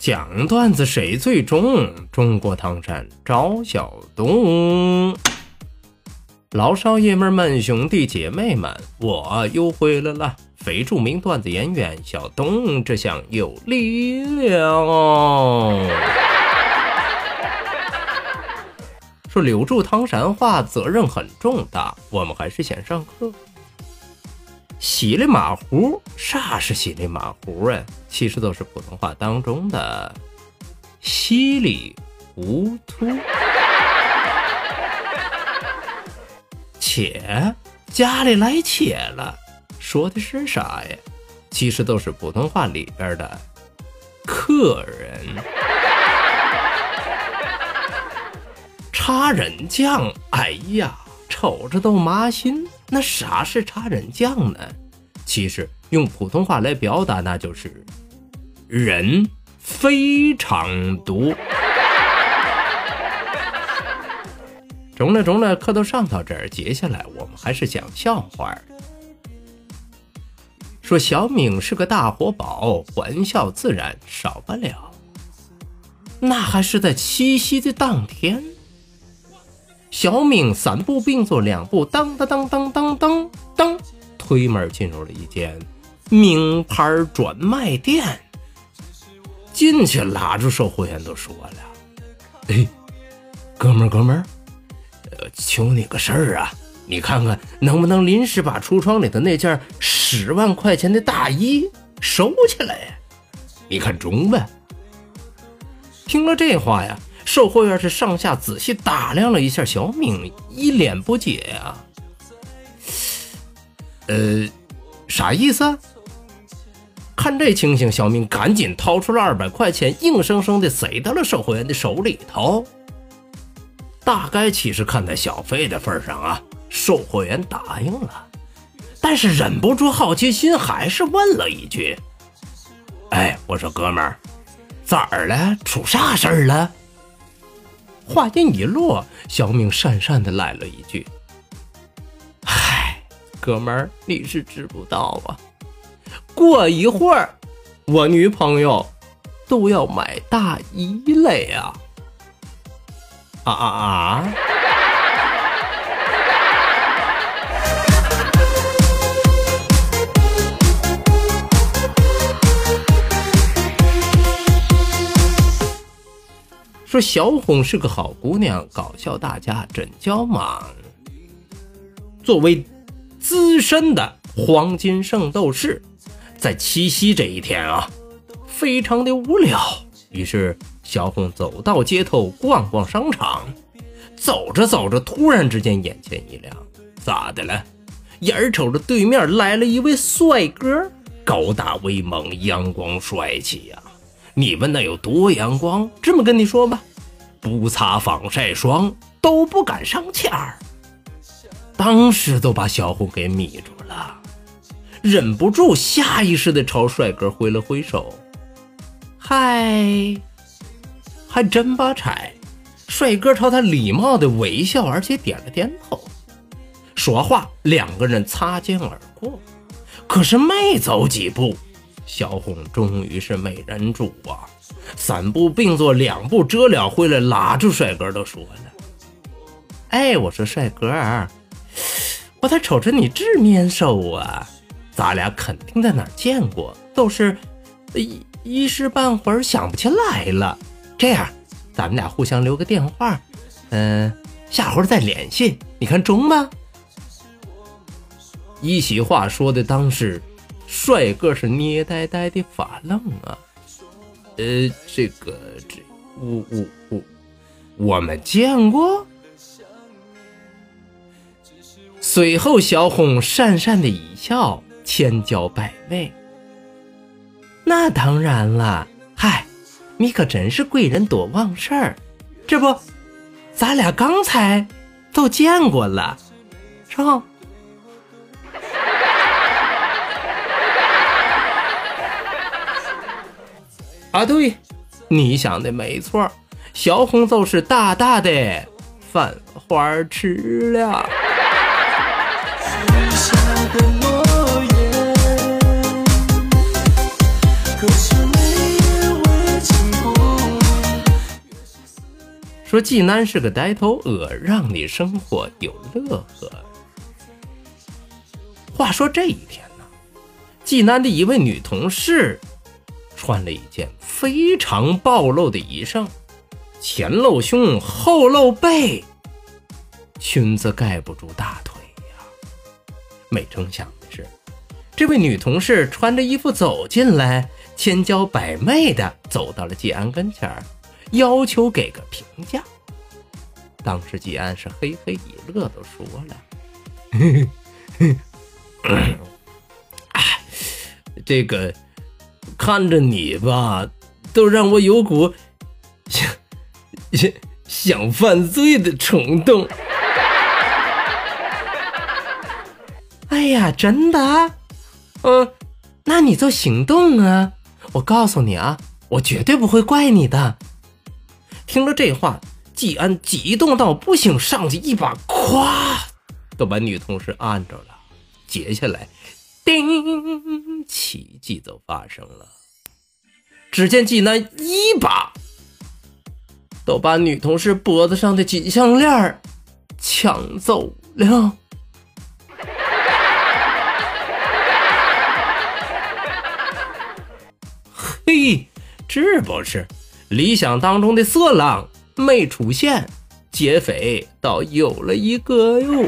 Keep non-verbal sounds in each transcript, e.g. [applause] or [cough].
讲段子谁最重？中国唐山赵小东，老少爷们们、兄弟姐妹们，我又回来了！非著名段子演员小东，这厢有力量。说留住唐山话，责任很重大，我们还是先上课。稀里马虎，啥是稀里马虎啊？其实都是普通话当中的稀里糊涂。且，家里来且了，说的是啥呀？其实都是普通话里边的客人。插人酱，哎呀，瞅着都麻心。那啥是插人酱呢？其实用普通话来表达，那就是人非常多。中了中了，课都上到这儿，接下来我们还是讲笑话。说小明是个大活宝，欢笑自然少不了。那还是在七夕的当天。小明三步并作两步，当当当当，推门进入了一间名牌专卖店。进去拉住售货员都说了：“哎，哥们儿，哥们儿，呃，求你个事儿啊！你看看能不能临时把橱窗里的那件十万块钱的大衣收起来呀？你看中呗。”听了这话呀。售货员是上下仔细打量了一下小明，一脸不解呀。呃，啥意思？看这情形，小明赶紧掏出了二百块钱，硬生生的塞到了售货员的手里头。大概其实看在小费的份上啊，售货员答应了，但是忍不住好奇心，还是问了一句：“哎，我说哥们儿，咋了？出啥事儿了？”话音一落，小明讪讪的来了一句：“嗨，哥们儿，你是知不道啊，过一会儿我女朋友都要买大衣了呀！”啊啊啊！说小红是个好姑娘，搞笑大家真娇忙。作为资深的黄金圣斗士，在七夕这一天啊，非常的无聊。于是小红走到街头逛逛商场，走着走着，突然之间眼前一亮，咋的了？眼瞅着对面来了一位帅哥，高大威猛，阳光帅气呀。你问那有多阳光？这么跟你说吧，不擦防晒霜都不敢上签儿。当时都把小红给迷住了，忍不住下意识的朝帅哥挥了挥手。嗨，还真把差。帅哥朝他礼貌的微笑，而且点了点头。说话，两个人擦肩而过。可是没走几步。小红终于是没忍住啊，三步并作两步，折了回来，拉住帅哥都说了：“哎，我说帅哥，我咋瞅着你这面熟啊？咱俩肯定在哪儿见过，都是一一时半会儿想不起来了。这样，咱们俩互相留个电话，嗯，下回再联系，你看中吗？”一席话说的当时。帅哥是捏呆呆的发愣啊，呃，这个这我我我我们见过。随后，小红讪讪的一笑，千娇百媚。那当然了，嗨，你可真是贵人多忘事儿，这不，咱俩刚才都见过了，是吧？[laughs] 啊，对，你想的没错，小红就是大大的犯花痴了。说济南是个呆头鹅，让你生活有乐呵。话说这一天呢，济南的一位女同事穿了一件非常暴露的衣裳，前露胸，后露背，裙子盖不住大腿。没成想的是，这位女同事穿着衣服走进来，千娇百媚的走到了季安跟前儿。要求给个评价。当时季安是嘿嘿一乐，都说了：“哎，这个看着你吧，都让我有股想想想犯罪的冲动。”哎呀，真的？嗯，那你就行动啊！我告诉你啊，我绝对不会怪你的。听了这话，季安激动到不行，上去一把，咵，都把女同事按着了。接下来，叮，奇迹就发生了。只见季南一把都把女同事脖子上的金项链抢走了。嘿，这不是？理想当中的色狼没出现，劫匪倒有了一个哟。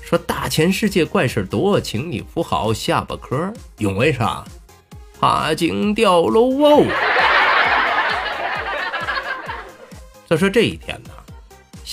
说大千世界怪事多，请你扶好下巴壳，因为啥？怕惊掉楼哦。再说这一天呢？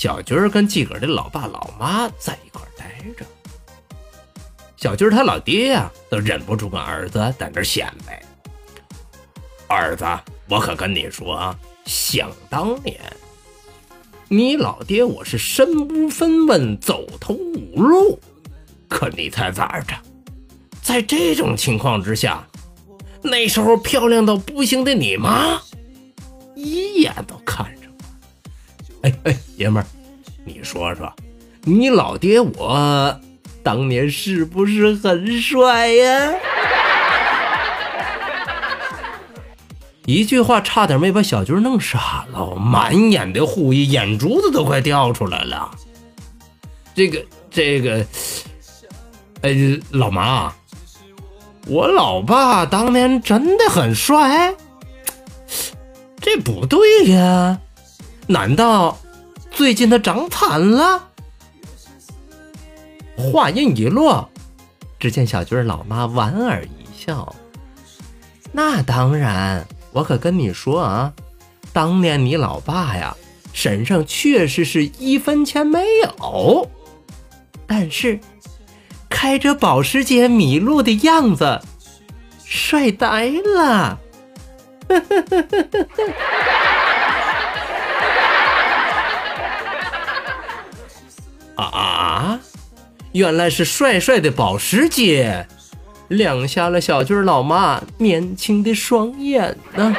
小军儿跟自个儿的老爸老妈在一块儿待着，小军他老爹呀都忍不住跟儿子在那显摆：“儿子，我可跟你说啊，想当年，你老爹我是身无分文，走投无路，可你猜咋着？在这种情况之下，那时候漂亮到不行的你妈，一眼都看。”哎哎，爷们儿，你说说，你老爹我当年是不是很帅呀？[laughs] 一句话差点没把小军弄傻了，满眼的狐疑，眼珠子都快掉出来了。这个这个，哎，老妈，我老爸当年真的很帅？这不对呀。难道最近他长残了？话音一落，只见小军老妈莞尔一笑：“那当然，我可跟你说啊，当年你老爸呀，身上确实是一分钱没有，但是开着保时捷迷路的样子，帅呆了。[laughs] ”原来是帅帅的保时捷，亮瞎了小军老妈年轻的双眼呢。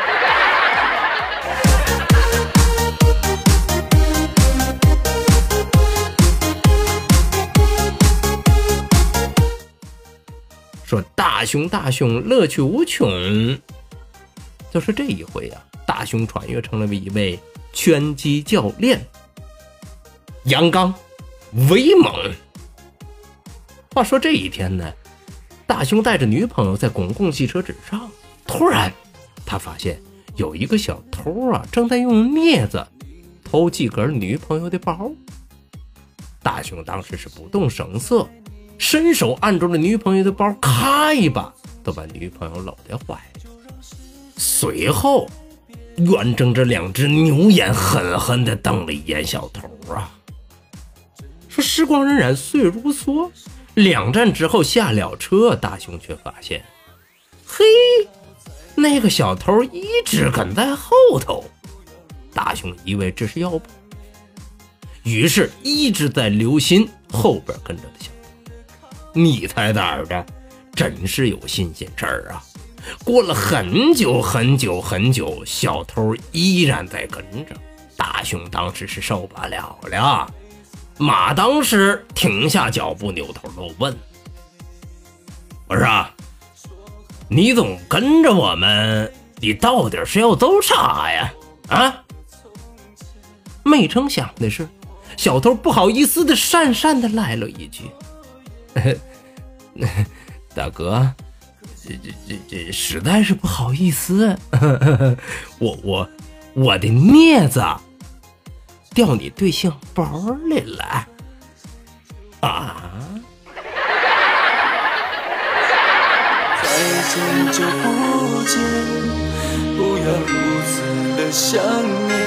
说大熊大熊乐趣无穷，就是这一回啊，大熊穿越成了一位拳击教练，阳刚。威猛。话说这一天呢，大雄带着女朋友在公共汽车之上，突然他发现有一个小偷啊，正在用镊子偷几根女朋友的包。大雄当时是不动声色，伸手按住了女朋友的包，咔一把都把女朋友搂得怀里。随后，圆睁着两只牛眼，狠狠地瞪了一眼小偷啊。说时光荏苒，岁月如梭，两站之后下了车，大雄却发现，嘿，那个小偷一直跟在后头。大雄以为这是要不，于是一直在留心后边跟着的小偷。你猜哪儿的？真是有新鲜事儿啊！过了很久很久很久，小偷依然在跟着。大雄当时是受不了了，马当时停下脚步，扭头就问：“我说，你总跟着我们，你到底是要走啥呀？啊？”没成想的是，小偷不好意思的讪讪的来了一句：“ [laughs] 大哥。”这这这这实在是不好意思，[laughs] 我我我的镊子掉你对象包里了啊！再见就不见，不要如此的想念，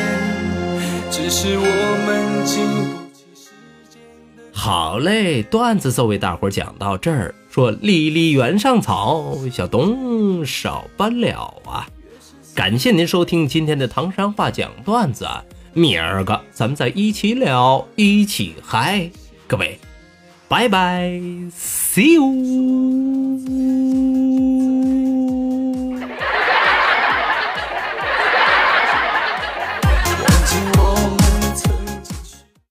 只是我们经。好嘞，段子就为大伙讲到这儿。说离离原上草，小东少不了啊！感谢您收听今天的唐山话讲段子，明儿个咱们再一起聊一起嗨。各位拜拜 see you